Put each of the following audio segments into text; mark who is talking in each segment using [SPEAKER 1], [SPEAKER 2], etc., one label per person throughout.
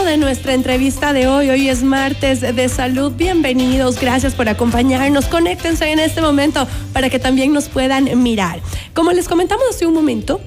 [SPEAKER 1] de nuestra entrevista de hoy. Hoy es martes de salud. Bienvenidos, gracias por acompañarnos. Conéctense en este momento para que también nos puedan mirar. Como les comentamos hace un momento,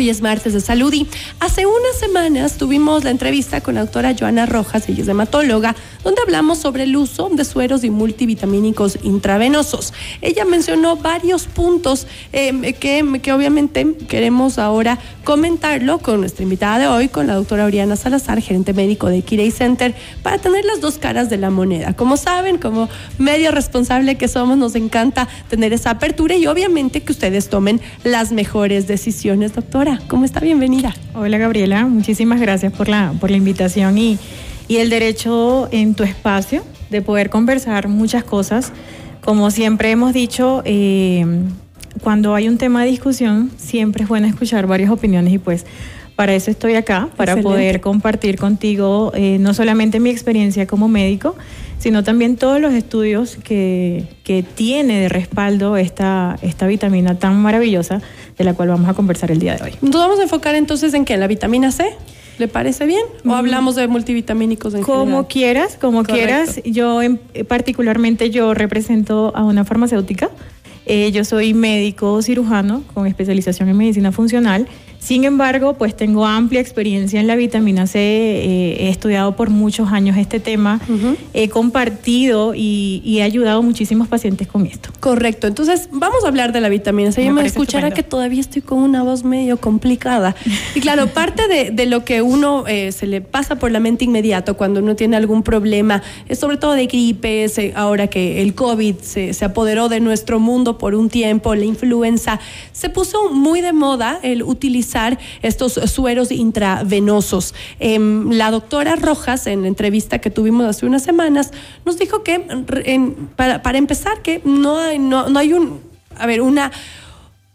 [SPEAKER 1] Hoy es martes de salud y hace unas semanas tuvimos la entrevista con la doctora Joana Rojas, ella es hematóloga, donde hablamos sobre el uso de sueros y multivitamínicos intravenosos. Ella mencionó varios puntos em, que, que obviamente queremos ahora comentarlo con nuestra invitada de hoy, con la doctora Oriana Salazar, gerente médico de Kirei Center, para tener las dos caras de la moneda. Como saben, como medio responsable que somos, nos encanta tener esa apertura y obviamente que ustedes tomen las mejores decisiones, doctora. ¿Cómo está? Bienvenida.
[SPEAKER 2] Hola Gabriela, muchísimas gracias por la, por la invitación y, y el derecho en tu espacio de poder conversar muchas cosas. Como siempre hemos dicho, eh, cuando hay un tema de discusión, siempre es bueno escuchar varias opiniones y pues para eso estoy acá, para poder compartir contigo eh, no solamente mi experiencia como médico, sino también todos los estudios que, que tiene de respaldo esta, esta vitamina tan maravillosa de la cual vamos a conversar el día de hoy.
[SPEAKER 1] Nos vamos a enfocar entonces en qué, la vitamina C. ¿Le parece bien? ¿O mm. hablamos de multivitamínicos en
[SPEAKER 2] Como quieras, como quieras. Yo particularmente yo represento a una farmacéutica. Eh, yo soy médico cirujano con especialización en medicina funcional sin embargo, pues tengo amplia experiencia en la vitamina C, eh, he estudiado por muchos años este tema, he compartido y, he ayudado a muchísimos pacientes con esto.
[SPEAKER 1] Correcto, entonces vamos a hablar de la vitamina C. Yo me escuchará que todavía estoy con una voz medio complicada. Y claro, parte de, lo que uno eh, se le pasa por la mente inmediato cuando uno tiene algún problema, es sobre todo de gripes, ahora que el COVID se, se apoderó de nuestro mundo por un tiempo, la influenza, se puso muy de moda el utilizar estos sueros intravenosos. Em, la doctora Rojas, en la entrevista que tuvimos hace unas semanas, nos dijo que, para, empezar, que no no, no hay un, a ver, una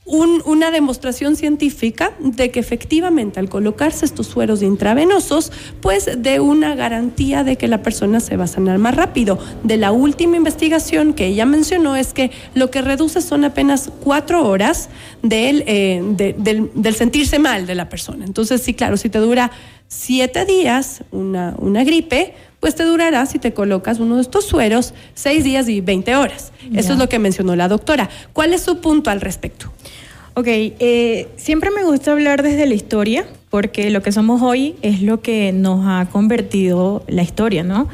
[SPEAKER 1] una demostración científica de que efectivamente al colocarse estos sueros intravenosos, pues de una garantía de que la persona se va a sanar más rápido. De la última investigación que ella mencionó es que lo que reduce son apenas cuatro horas del, eh, del, sentirse mal de la persona. Entonces, sí, claro, si te dura siete días una, una gripe, pues te durará si te colocas uno de estos sueros seis días y 20 horas. Eso es lo que mencionó la doctora. ¿Cuál es su punto al respecto?
[SPEAKER 2] Ok, eh, siempre me gusta hablar desde la historia, porque lo que somos hoy es lo que nos ha convertido la historia, ¿no?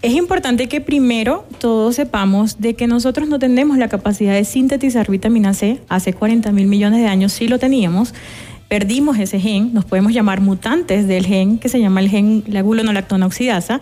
[SPEAKER 2] Es importante que primero todos sepamos de que nosotros no tenemos la capacidad de sintetizar vitamina C. Hace 40 mil millones de años sí lo teníamos. Perdimos ese gen, nos podemos llamar mutantes del gen que se llama el gen la gulonolactona oxidasa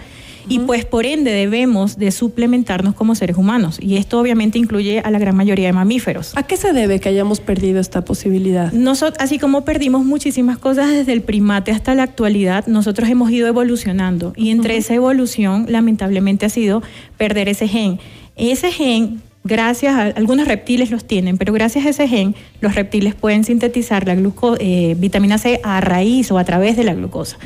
[SPEAKER 2] y pues por ende debemos de suplementarnos como seres humanos y esto obviamente incluye a la gran mayoría de mamíferos.
[SPEAKER 1] ¿A qué se debe que hayamos perdido esta posibilidad?
[SPEAKER 2] Nosotros, así como perdimos muchísimas cosas desde el primate hasta la actualidad, nosotros hemos ido evolucionando y entre esa evolución lamentablemente ha sido perder ese gen. Ese gen gracias a algunos reptiles los tienen, pero gracias a ese gen, los reptiles pueden sintetizar la eh, vitamina C a raíz o a través de la glucosa.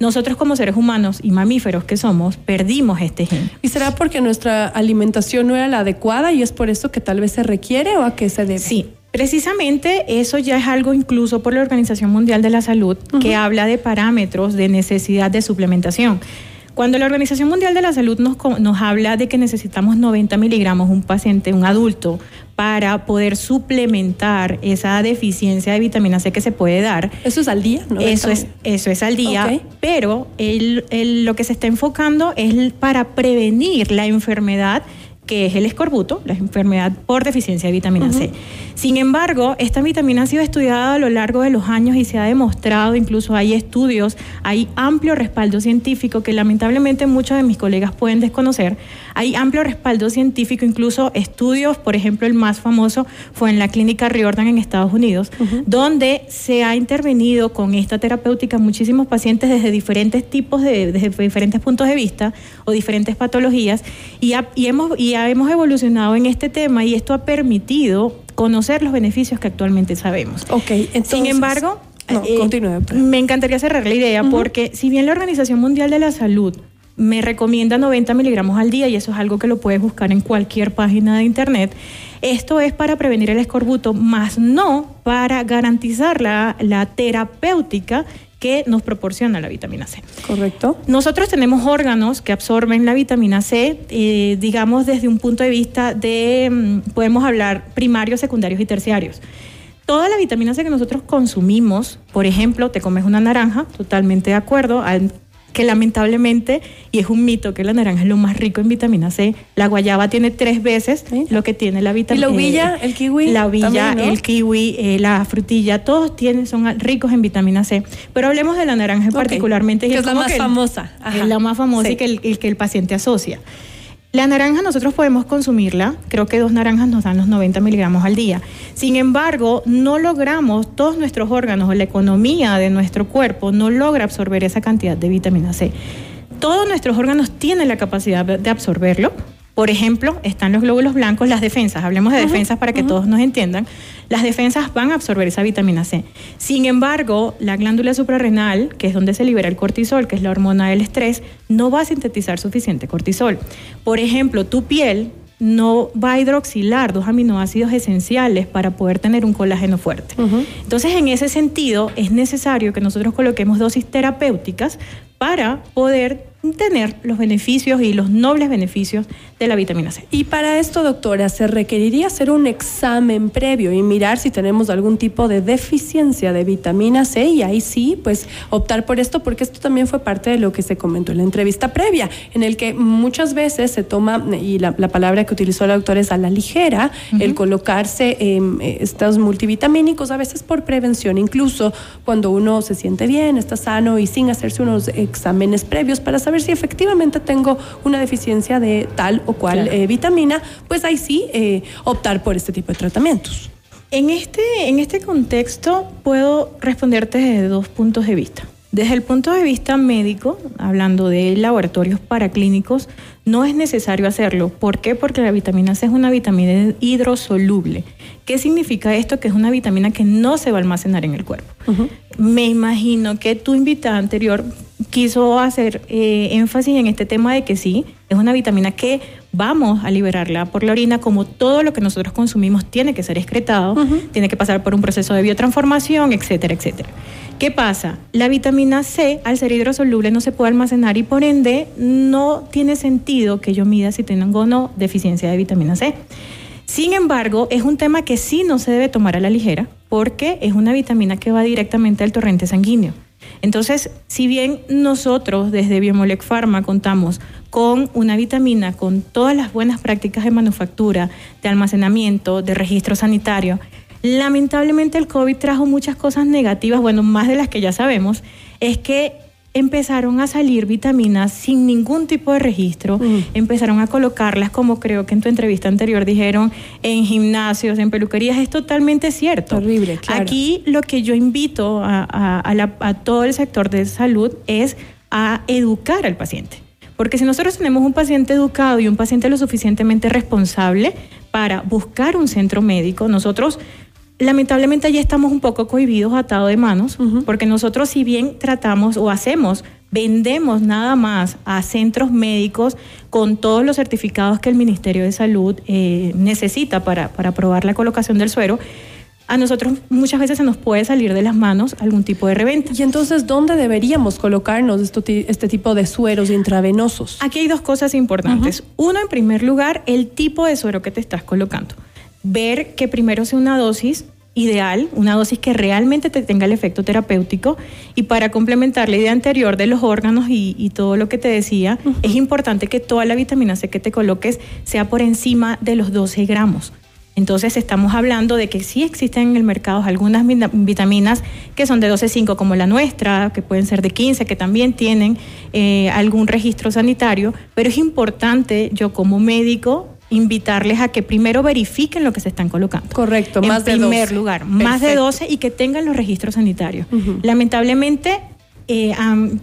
[SPEAKER 2] Nosotros como seres humanos y mamíferos que somos, perdimos este gen.
[SPEAKER 1] ¿Y será porque nuestra alimentación no era la adecuada y es por eso que tal vez se requiere o a qué se debe?
[SPEAKER 2] Sí, Precisamente eso ya es algo incluso por la Organización Mundial de la Salud que habla de parámetros de necesidad de suplementación. Cuando la Organización Mundial de la Salud nos, nos habla de que necesitamos 90 miligramos un paciente, un adulto, para poder suplementar esa deficiencia de vitamina C que se puede dar.
[SPEAKER 1] ¿Eso es al día?
[SPEAKER 2] Eso es, eso es al día, pero lo que se está enfocando es para prevenir la enfermedad que es el escorbuto, la enfermedad por deficiencia de vitamina C. Sin embargo, esta vitamina ha sido estudiada a lo largo de los años y se ha demostrado, incluso hay estudios, hay amplio respaldo científico que lamentablemente muchos de mis colegas pueden desconocer. Hay amplio respaldo científico, incluso estudios, por ejemplo, el más famoso fue en la clínica Riordan en Estados Unidos, donde se ha intervenido con esta terapéutica muchísimos pacientes desde diferentes tipos de, desde diferentes puntos de vista o diferentes patologías y, y hemos ya hemos evolucionado en este tema y esto ha permitido conocer los beneficios que actualmente sabemos.
[SPEAKER 1] Ok,
[SPEAKER 2] Sin embargo,
[SPEAKER 1] eh,
[SPEAKER 2] me encantaría cerrar la idea porque si bien la Organización Mundial de la Salud me recomienda 90 miligramos al día y eso es algo que lo puedes buscar en cualquier página de internet. Esto es para prevenir el escorbuto, más no para garantizar la, la terapéutica que nos proporciona la vitamina C.
[SPEAKER 1] Correcto.
[SPEAKER 2] Nosotros tenemos órganos que absorben la vitamina C, eh, digamos desde un punto de vista de, mm, podemos hablar primarios, secundarios y terciarios. Toda la vitamina C que nosotros consumimos, por ejemplo, te comes una naranja, totalmente de acuerdo, que lamentablemente, y es un mito que la naranja es lo más rico en vitamina C, la guayaba tiene tres veces lo que tiene la vitamina
[SPEAKER 1] C. ¿Y la uvilla, el kiwi?
[SPEAKER 2] La uvilla, el kiwi, eh, la frutilla, todos tienen, son ricos en vitamina C. Pero hablemos de la naranja particularmente.
[SPEAKER 1] Que es, la más famosa.
[SPEAKER 2] Es la más famosa y que el, que el paciente asocia. La naranja nosotros podemos consumirla, creo que dos naranjas nos dan los 90 miligramos al día. Sin embargo, no logramos, todos nuestros órganos o la economía de nuestro cuerpo no logra absorber esa cantidad de vitamina C. Todos nuestros órganos tienen la capacidad de absorberlo, por ejemplo, están los glóbulos blancos, las defensas, hablemos de defensas para que todos nos entiendan, las defensas van a absorber esa vitamina C. Sin embargo, la glándula suprarrenal, que es donde se libera el cortisol, que es la hormona del estrés, no va a sintetizar suficiente cortisol. Por ejemplo, tu piel no va a hidroxilar dos aminoácidos esenciales para poder tener un colágeno fuerte. Entonces, en ese sentido, es necesario que nosotros coloquemos dosis terapéuticas para poder tener los beneficios y los nobles beneficios de la vitamina C.
[SPEAKER 1] Y para esto, doctora, se requeriría hacer un examen previo y mirar si tenemos algún tipo de deficiencia de vitamina C y ahí sí, pues optar por esto porque esto también fue parte de lo que se comentó en la entrevista previa, en el que muchas veces se toma, y la, palabra que utilizó la doctora es a la ligera, el colocarse eh, estos multivitamínicos, a veces por prevención, incluso cuando uno se siente bien, está sano y sin hacerse unos exámenes previos para saber ver si efectivamente tengo una deficiencia de tal o cual eh, vitamina, pues ahí sí eh, optar por este tipo de tratamientos.
[SPEAKER 2] En este, en este contexto puedo responderte desde dos puntos de vista. Desde el punto de vista médico, hablando de laboratorios paraclínicos, no es necesario hacerlo. ¿Por qué? Porque la vitamina C es una vitamina hidrosoluble. ¿Qué significa esto? Que es una vitamina que no se va a almacenar en el cuerpo. Me imagino que tu invitada anterior quiso hacer eh, énfasis en este tema de que sí, es una vitamina que vamos a liberarla por la orina, como todo lo que nosotros consumimos tiene que ser excretado, tiene que pasar por un proceso de biotransformación, etcétera, etcétera. ¿Qué pasa? La vitamina C, al ser hidrosoluble, no se puede almacenar y por ende no tiene sentido que yo mida si tengo o no deficiencia de vitamina C. Sin embargo, es un tema que sí no se debe tomar a la ligera porque es una vitamina que va directamente al torrente sanguíneo. Entonces, si bien nosotros desde Biomolec Pharma contamos con una vitamina con todas las buenas prácticas de manufactura, de almacenamiento, de registro sanitario, lamentablemente el COVID trajo muchas cosas negativas, bueno, más de las que ya sabemos, es que empezaron a salir vitaminas sin ningún tipo de registro, mm. empezaron a colocarlas como creo que en tu entrevista anterior dijeron en gimnasios, en peluquerías, es totalmente cierto.
[SPEAKER 1] Horrible, claro.
[SPEAKER 2] Aquí lo que yo invito a, todo el sector de salud es a educar al paciente. Porque si nosotros tenemos un paciente educado y un paciente lo suficientemente responsable para buscar un centro médico, nosotros lamentablemente allí estamos un poco cohibidos, atados de manos, porque nosotros si bien tratamos o hacemos, vendemos nada más a centros médicos con todos los certificados que el Ministerio de Salud eh, necesita para, para aprobar la colocación del suero, a nosotros muchas veces se nos puede salir de las manos algún tipo de reventa.
[SPEAKER 1] ¿Y entonces dónde deberíamos colocarnos este tipo de sueros intravenosos?
[SPEAKER 2] Aquí hay dos cosas importantes. Uno, en primer lugar, el tipo de suero que te estás colocando. Ver que primero sea una dosis ideal, una dosis que realmente te tenga el efecto terapéutico y para complementar la idea anterior de los órganos y, todo lo que te decía, es importante que toda la vitamina C que te coloques sea por encima de los 12 gramos. Entonces estamos hablando de que sí existen en el mercado algunas vitaminas que son de 12,5 como la nuestra, que pueden ser de 15, que también tienen eh, algún registro sanitario, pero es importante yo como médico invitarles a que primero verifiquen lo que se están colocando.
[SPEAKER 1] Correcto, más
[SPEAKER 2] de 12. En primer lugar, más de 12 y que tengan los registros sanitarios. Lamentablemente, eh,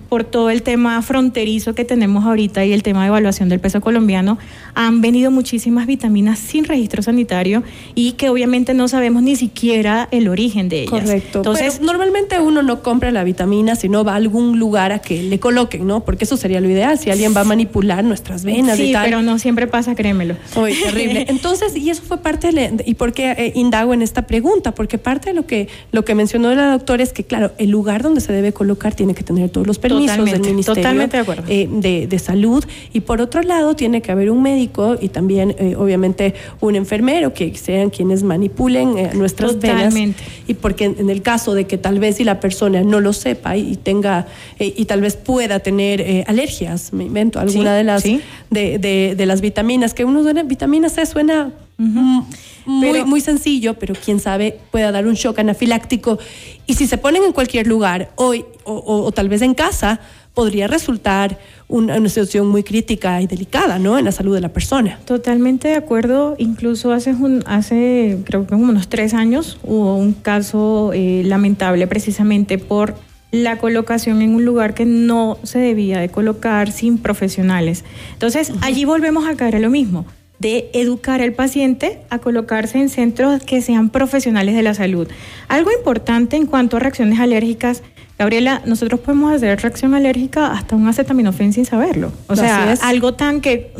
[SPEAKER 2] por todo el tema fronterizo que tenemos ahorita y el tema de evaluación del peso colombiano, han venido muchísimas vitaminas sin registro sanitario y que obviamente no sabemos ni siquiera el origen de ellas.
[SPEAKER 1] Correcto. Entonces, normalmente uno no compra la vitamina, sino va a algún lugar a que le coloquen, ¿no? Porque eso sería lo ideal, si alguien va a manipular nuestras venas
[SPEAKER 2] sí,
[SPEAKER 1] y tal.
[SPEAKER 2] pero no siempre pasa, créemelo.
[SPEAKER 1] Uy, terrible. Entonces, y eso fue parte de, y por qué eh, indago en esta pregunta, porque parte de lo que lo que mencionó la doctora es que claro, el lugar donde se debe colocar tiene que tener todos los permisos del Ministerio de, de, Salud. Y por otro lado tiene que haber un médico y también eh, obviamente un enfermero que sean quienes manipulen eh, nuestras
[SPEAKER 2] Totalmente.
[SPEAKER 1] venas y porque en, el caso de que tal vez si la persona no lo sepa y, tenga y tal vez pueda tener alergias, me invento alguna de las de, de, las vitaminas que uno suena vitamina C suena muy, muy sencillo, pero quién sabe pueda dar un shock anafiláctico. Y si se ponen en cualquier lugar hoy o, tal vez en casa, podría resultar una, situación muy crítica y delicada, ¿no? En la salud de la persona.
[SPEAKER 2] Totalmente de acuerdo. Incluso hace, un, hace creo que unos tres años hubo un caso eh, lamentable precisamente por la colocación en un lugar que no se debía de colocar sin profesionales. Entonces, allí volvemos a caer a lo mismo de educar al paciente a colocarse en centros que sean profesionales de la salud. Algo importante en cuanto a reacciones alérgicas, Gabriela, nosotros podemos hacer reacción alérgica hasta un acetaminofén sin saberlo. O sea, algo tan que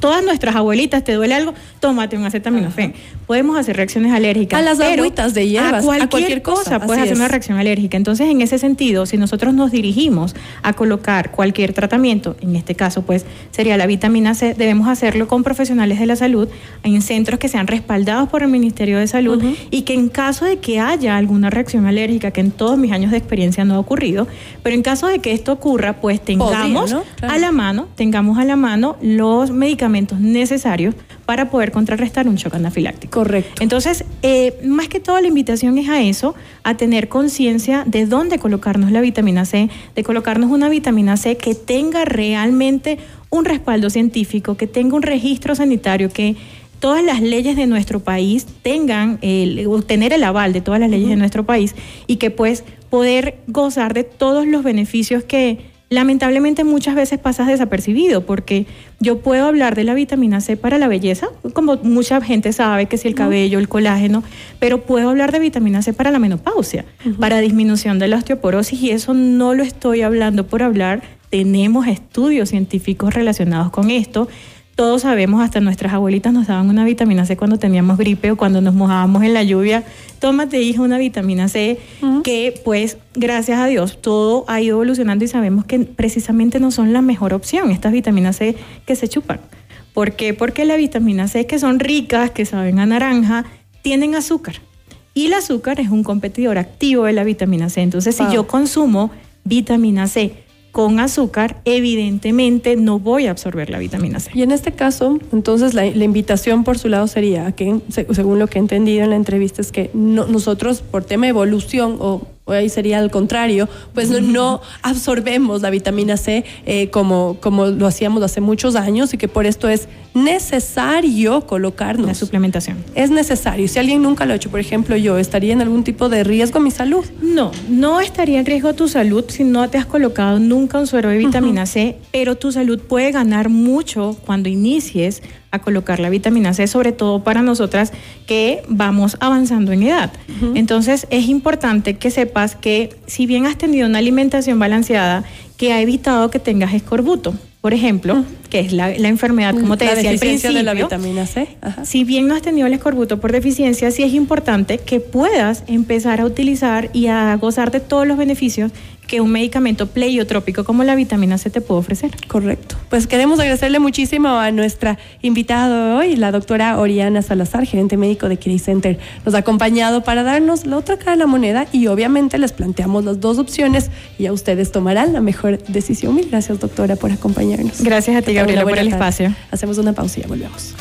[SPEAKER 2] todas nuestras abuelitas, ¿te duele algo? Tómate un acetaminofén. Podemos hacer reacciones alérgicas.
[SPEAKER 1] A las agüitas de hierbas, a cualquier, cosa,
[SPEAKER 2] puedes hacer una reacción alérgica. Entonces, en ese sentido, si nosotros nos dirigimos a colocar cualquier tratamiento, en este caso, pues sería la vitamina C, debemos hacerlo con profesionales de la salud, en centros que sean respaldados por el Ministerio de Salud y que en caso de que haya alguna reacción alérgica, que en todos mis años de experiencia no ha ocurrido, pero en caso de que esto ocurra, pues tengamos a la mano, tengamos a la mano los medicamentos medicamentos necesarios para poder contrarrestar un shock anafiláctico.
[SPEAKER 1] Correcto.
[SPEAKER 2] Entonces, eh, más que todo la invitación es a eso, a tener conciencia de dónde colocarnos la vitamina C, de colocarnos una vitamina C que tenga realmente un respaldo científico, que tenga un registro sanitario, que todas las leyes de nuestro país tengan, el, tener el aval de todas las leyes de nuestro país y que pues poder gozar de todos los beneficios que lamentablemente muchas veces pasas desapercibido porque yo puedo hablar de la vitamina C para la belleza, como mucha gente sabe que si el cabello, el colágeno, pero puedo hablar de vitamina C para la menopausia, para disminución de la osteoporosis y eso no lo estoy hablando por hablar, tenemos estudios científicos relacionados con esto todos sabemos, hasta nuestras abuelitas nos daban una vitamina C cuando teníamos gripe o cuando nos mojábamos en la lluvia. Tómate, hija, una vitamina C que, pues, gracias a Dios, todo ha ido evolucionando y sabemos que precisamente no son la mejor opción, estas vitaminas C que se chupan. ¿Por qué? Porque la vitamina C, que son ricas, que saben a naranja, tienen azúcar. Y el azúcar es un competidor activo de la vitamina C. Entonces, si yo consumo vitamina C, con azúcar, evidentemente no voy a absorber la vitamina C.
[SPEAKER 1] Y en este caso, entonces la, invitación por su lado sería que, según lo que he entendido en la entrevista, es que nosotros por tema de evolución o ahí sería al contrario, pues no, absorbemos la vitamina C eh, como, como lo hacíamos hace muchos años y que por esto es necesario colocarnos.
[SPEAKER 2] La suplementación.
[SPEAKER 1] Es necesario. Si alguien nunca lo ha hecho, por ejemplo, yo, ¿estaría en algún tipo de riesgo a mi salud?
[SPEAKER 2] No, no estaría en riesgo tu salud si no te has colocado nunca un suero de vitamina C, pero tu salud puede ganar mucho cuando inicies a colocar la vitamina C, sobre todo para nosotras que vamos avanzando en edad. Entonces es importante que sepas que si bien has tenido una alimentación balanceada, que ha evitado que tengas escorbuto, por ejemplo, que es la, enfermedad, como te decía al principio,
[SPEAKER 1] de la vitamina C.
[SPEAKER 2] Si bien no has tenido el escorbuto por deficiencia, sí es importante que puedas empezar a utilizar y a gozar de todos los beneficios que un medicamento pleiotrópico como la vitamina C te puede ofrecer.
[SPEAKER 1] Correcto. Pues queremos agradecerle muchísimo a nuestra invitada hoy, la doctora Oriana Salazar, gerente médico de Kidney Center. Nos ha acompañado para darnos la otra cara de la moneda y obviamente les planteamos las dos opciones y a ustedes tomarán la mejor decisión. Mil gracias, doctora, por acompañarnos.
[SPEAKER 2] Gracias a ti, Gabriela, por el espacio.
[SPEAKER 1] Hacemos una pausa y ya volvemos.